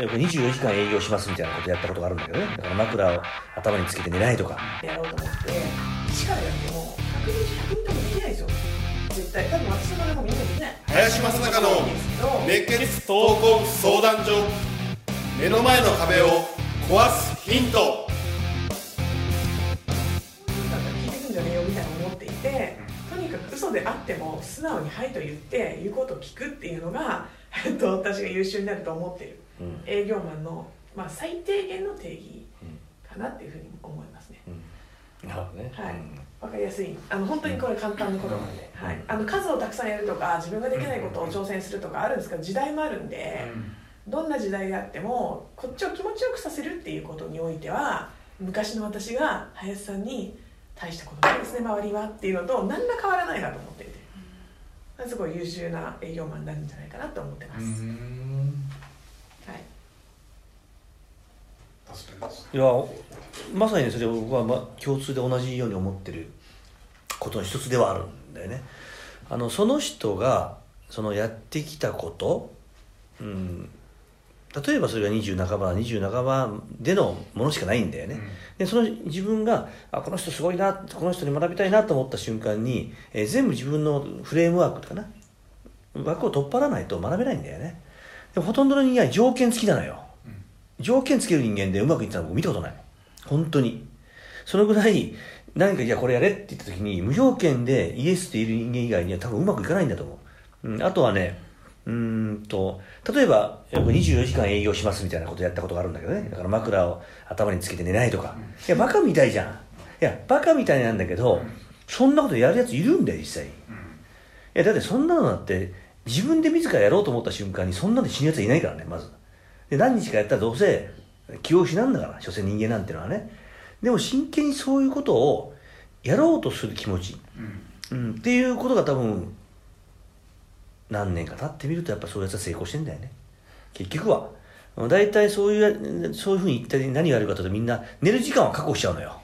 よく24時間営業しますみたいなことやったことがあるんだけどね。だから枕を頭につけて寝ないとか。やろうと思って。一からやっても100人100人ともできないですよ。絶対。多分私の中もみんなできない。林正孝の熱血闘魂相談所目の前の壁を壊すヒント。なんか聞いてくんじゃねえよみたいな思っていてとにかく嘘であっても素直に「はい」と言って言うことを聞くっていうのが、えっと、私が優秀になると思っているうん。営業マンの、まあ、最低限の定義かなっていうふうに思いますね。なるほどね。はい。うん。わかりやすい。あの本当にこれ簡単なことなんで、はい、あの数をたくさんやるとか自分ができないことを挑戦するとかあるんですけど時代もあるんで、どんな時代であってもこっちを気持ちよくさせるっていうことにおいては昔の私が林さんに大したことないですね周りはっていうのと何ら変わらないなと思っていてすごい優秀な営業マンになるんじゃないかなと思ってます、はい、やまさにねそれを僕はま共通で同じように思ってることの一つではあるんだよね。あのその人がそのやってきたこと、うん、例えばそれが20半ば20半ばでのものしかないんだよね、でその自分があこの人すごいなこの人に学びたいなと思った瞬間に、えー全部自分のフレームワークとかな。枠を取っ払わないと学べないんだよね。でもほとんどの人間は条件付きなのよ、条件つける人間でうまくいったの僕見たことない。本当に。そのぐらい何かじゃあこれやれって言った時に無条件でイエスって言える人間以外には多分うまくいかないんだと思う、うん、あとはねうーんと例えばよく24時間営業しますみたいなことやったことがあるんだけどね。だから枕を頭につけて寝ないとか。いやバカみたいじゃん。いやバカみたいなんだけどそんなことやるやついるんだよ実際にいやだってそんなのだって自分で自らやろうと思った瞬間にそんなの死ぬやつはいないからねまず。で何日かやったらどうせ気を失うんだから所詮人間なんてのはね。でも真剣にそういうことをやろうとする気持ち、うん、っていうことが多分何年か経ってみるとやっぱそういうやつは成功してんだよね。結局は。大体そういうそういうふうに言ったり何があるかというとみんな寝る時間は確保しちゃうのよ。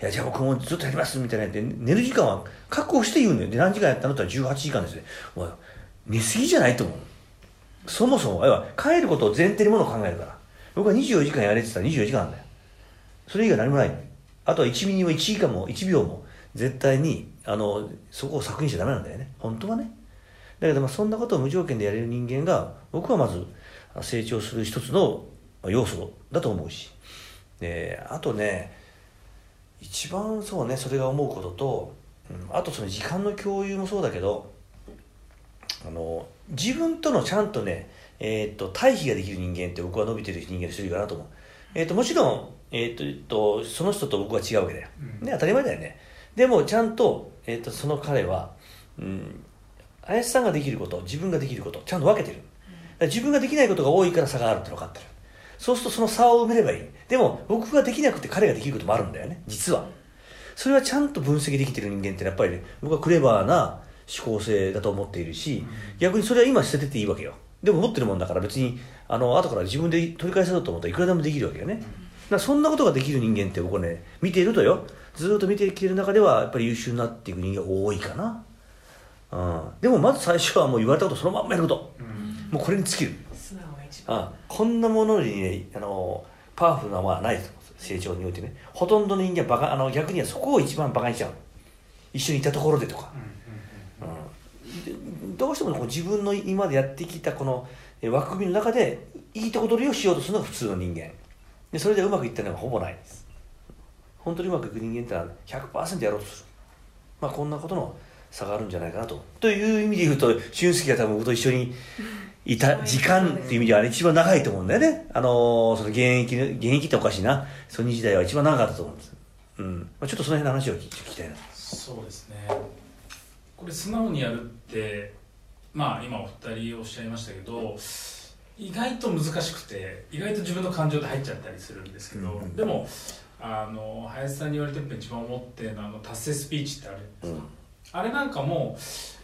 いやじゃあ僕もずっとやりますみたいな。やって寝る時間は確保して言うんだよ。で何時間やったのって言ったら18時間ですね。お前寝すぎじゃないと思う。そもそも。要は帰ることを前提にものを考えるから。僕は24時間やれてたら24時間なんだよ。それ以外何もない。あとは1ミリも1時間も1秒も絶対にあのそこを削減しちゃダメなんだよね。本当はね。だけどまあそんなことを無条件でやれる人間が僕はまず成長する一つの要素だと思うし。であとね一番そうねそれが思うことと、うん、あとその時間の共有もそうだけどあの自分とのちゃんとね、えー、と対比ができる人間って僕は伸びてる人間の一人かなと思う、えー、ともちろん、えーとと、その人と僕は違うわけだよ、ね、当たり前だよね。でもちゃんと,、えー、とその彼は、うん、林さんができること自分ができることちゃんと分けてる。自分ができないことが多いから差があるって分かってる。そうするとその差を埋めればいい。でも僕ができなくて彼ができることもあるんだよね。実は。それはちゃんと分析できてる人間ってやっぱり、ね、僕はクレバーな思考性だと思っているし、逆にそれは今捨ててていいわけよ。でも持ってるもんだから別にあの後から自分で取り返そうと思ったらいくらでもできるわけよね、だそんなことができる人間って僕はね見ているとよ。ずっと見てきてる中ではやっぱり優秀になっていく人間が多いかな、うん、でもまず最初はもう言われたことそのまんまやること、もうこれに尽きる。素直が一番。あこんなものにねあのパワフルなものはないと成長においてね。ほとんどの人間はバカあの逆にはそこを一番バカにしちゃう。一緒にいたところでとか、うんでどうしてもこう自分の今までやってきたこのえ枠組みの中でいいとこ取りをしようとするのが普通の人間。でそれでうまくいったのがほぼないです。本当にうまくいく人間ってのは100%やろうとする。まあこんなことの差があるんじゃないかなと。という意味で言うと俊介が多分僕と一緒にいた時間っていう意味では、ね、一番長いと思うんだよね。あのーその現役の現役っておかしいな。ソニー時代は一番長かったと思うんです。うん。まあ、ちょっとその辺の話を聞聞きたいなそうですね。これ素直にやるってまあ今お二人おっしゃいましたけど意外と難しくて意外と自分の感情で入っちゃったりするんですけど、うん。でもあの林さんに言われて一番思ってるのはあの達成スピーチってあるじゃないですか、あれなんかも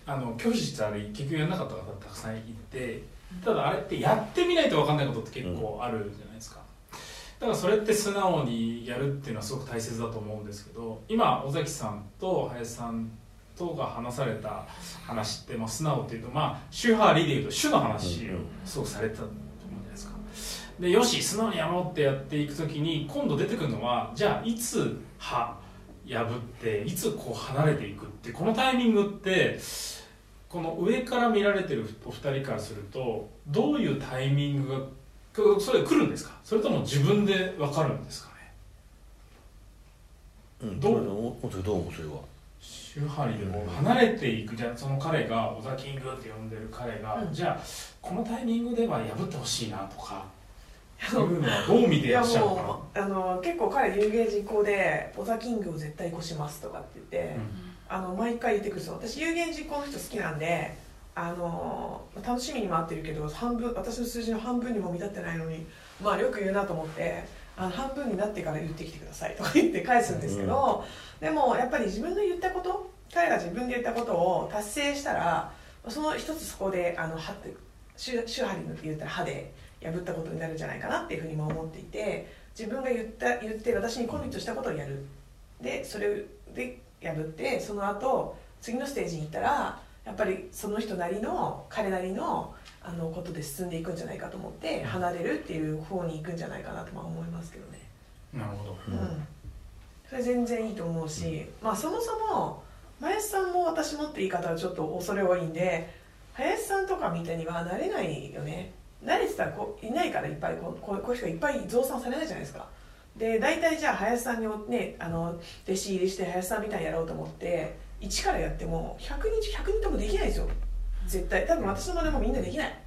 あの拒否したら結局やらなかった方たくさんいてただあれってやってみないと分かんないことって結構あるじゃないですか、だからそれって素直にやるっていうのはすごく大切だと思うんですけど今尾崎さんと林さんとが話された話って、まあ、素直っていうとまあ主派理でいうと主の話をすごくされてたと思うじゃないですか。でよし素直にやろうってやっていく時に今度出てくるのはじゃあいつ歯破っていつこう離れていくってこのタイミングってこの上から見られてるお二人からするとどういうタイミングがそれ来るんですか？それとも自分で分かるんですかね、うん、どう？どう思う？それは。周波里でも離れていく。じゃその彼がオザキングって呼んでる彼が、うん、じゃあこのタイミングでは破ってほしいなとかそういうのはどう見てらっしゃるの？かあの結構彼有言実行で「オザキングを絶対越します」とかって言って、うん、あの毎回言ってくるんですよ私有言実行の人好きなんであの楽しみに待ってるけど半分私の数字の半分にも満たってないのにまあよく言うなと思ってあの半分になってから言ってきてくださいとか言って返すんですけど、うん、でもやっぱり自分の言ったこと彼が自分で言ったことを達成したらその一つそこであのはって周波りのって言ったら歯で破ったことになるんじゃないかなっていうふうにも思っていて自分が言った言って私にコミットしたことをやる。でそれで破ってその後次のステージに行ったらやっぱりその人なりの彼なりのあのことで進んでいくんじゃないかと思って離れるっていう方に行くんじゃないかなとは思いますけどね。なるほど、うん、それ全然いいと思うし、まあそもそも林さんも私もって言い方はちょっと恐れ多いんで林さんとかみたいにはなれないよね慣れてたらこいないからいっぱいこうこういう人がいっぱい増産されないじゃないですか。で大体じゃあ林さんにねあの弟子入りして林さんみたいにやろうと思って一からやっても100人100人ともできないですよ。絶対。多分私の真似もみんなできない。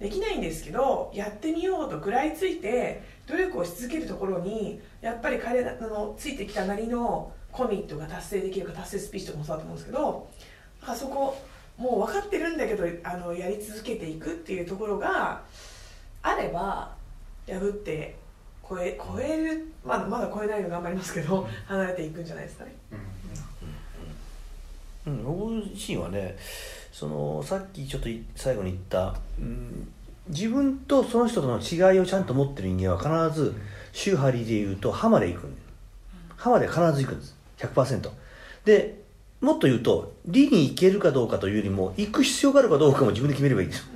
できないんですけどやってみようと食らいついて努力をし続けるところにやっぱり彼らのついてきたなりのコミットが達成できるか達成スピーチとかもそうだと思うんですけどあそこもう分かってるんだけどあのやり続けていくっていうところがあれば破って超え超えるまだまだ超えないの頑張りますけど離れていくんじゃないですかね。うん、僕自身はねそのさっきちょっと最後に言った、うん、自分とその人との違いをちゃんと持ってる人間は必ず宗派理でいうと歯まで行く。歯まで必ず行くんです。100%でもっと言うと理に行けるかどうかというよりも行く必要があるかどうかも自分で決めればいいんですよ、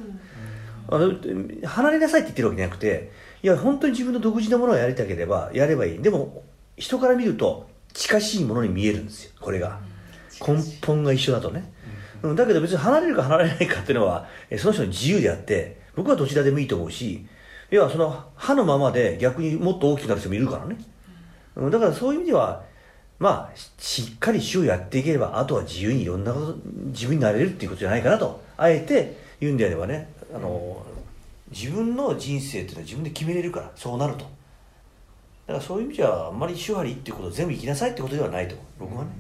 あの離れなさいって言ってるわけじゃなくていや本当に自分の独自のものをやりたければやればいい。でも人から見ると近しいものに見えるんですよ。これが、根本が一緒だとね、うん、だけど別に離れるか離れないかっていうのはその人の自由であって僕はどちらでもいいと思うしいやその歯のままで逆にもっと大きくなる人もいるからね、うん、だからそういう意味ではまあしっかり主をやっていければあとは自由にいろんなこと自分になれるっていうことじゃないかなと。あえて言うんであればねあの、自分の人生っていうのは自分で決めれるからそうなると。だからそういう意味じゃあんまり手張りっていうことを全部生きなさいってことではないと。僕はね、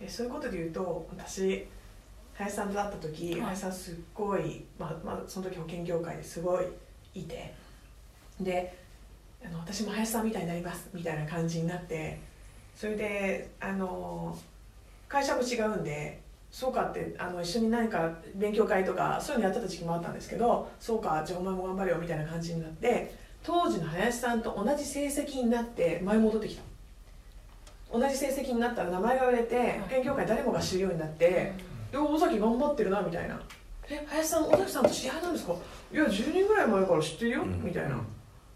えそういうことで言うと私林さんと会った時、はい、林さんすっごい、まあまあ、その時保険業界ですごいいて。であの私も林さんみたいになりますみたいな感じになってそれであの会社も違うんでそうかってあの一緒に何か勉強会とかそういうのやってた時期もあったんですけどそうかじゃあお前も頑張れよみたいな感じになって当時の林さんと同じ成績になって前戻ってきた同じ成績になったら名前が売れて保険業界誰もが知るようになって「で尾崎頑張ってるな」みたいな「え林さん尾崎さんと知り合いなんですか?」いや10年ぐらい前から知ってるよ、みたいな。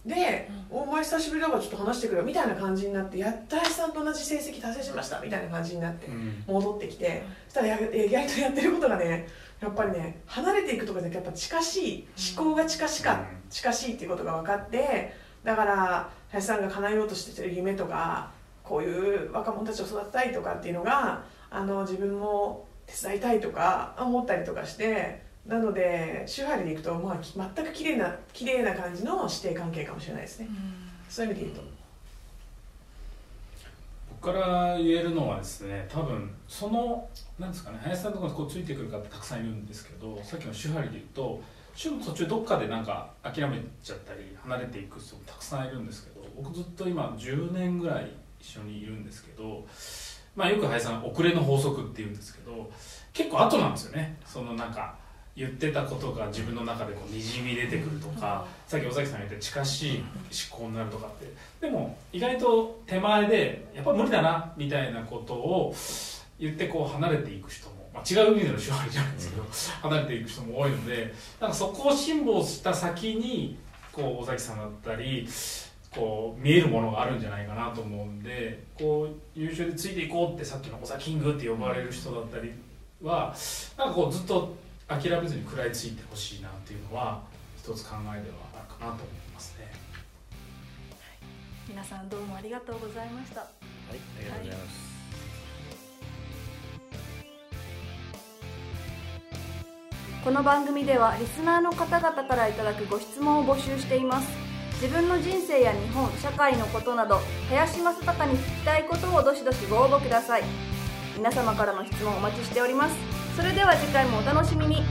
で、お前久しぶりだからちょっと話してくれよ。みたいな感じになってやっと林さんと同じ成績達成しました。みたいな感じになって戻ってきて、そしたらや意外とやってることがねやっぱりね離れていくとかじゃやっぱ近しい思考が近しか、近しいっていうことが分かってだから林さんが叶えようとしてる夢とかこういう若者たちを育てたいとかっていうのがあの自分も手伝いたいとか思ったりとかしてなので周波里でいくと、まあ、全く綺麗な綺麗な感じの師弟関係かもしれないですね、うん、そういう意味で言うと。僕から言えるのはですね多分そのなんですかね林さんのところにこうついてくる方たくさんいるんですけどさっきの周波里で言うと週の途中どっかでなんか諦めちゃったり離れていく人もたくさんいるんですけど僕ずっと今10年ぐらい一緒にいるんですけどまあよく林さん遅れの法則っていうんですけど結構後なんですよね。そのなんか言ってたことが自分の中でこうにじみ出てくるとか、さっき尾崎さんが言った近しい思考になるとかって。でも意外と手前でやっぱ無理だなみたいなことを言ってこう離れていく人も、まあ、違う意味での手腕じゃないですけど、離れていく人も多いのでなんかそこを辛抱した先にこう尾崎さんだったりこう見えるものがあるんじゃないかなと思うんでこう優勝でついていこうってさっきの「尾崎キング」って呼ばれる人だったりはなんかこうずっと諦めずに食らいついてほしいなっていうのは一つ考えではあるかなと思いますね。皆さんどうもありがとうございました。はいありがとうございます、この番組ではリスナーの方々からいただくご質問を募集しています。自分の人生や日本社会のことなど林正孝に聞きたいことをどしどしご応募ください。皆様からの質問お待ちしておりますそれでは次回もお楽しみに。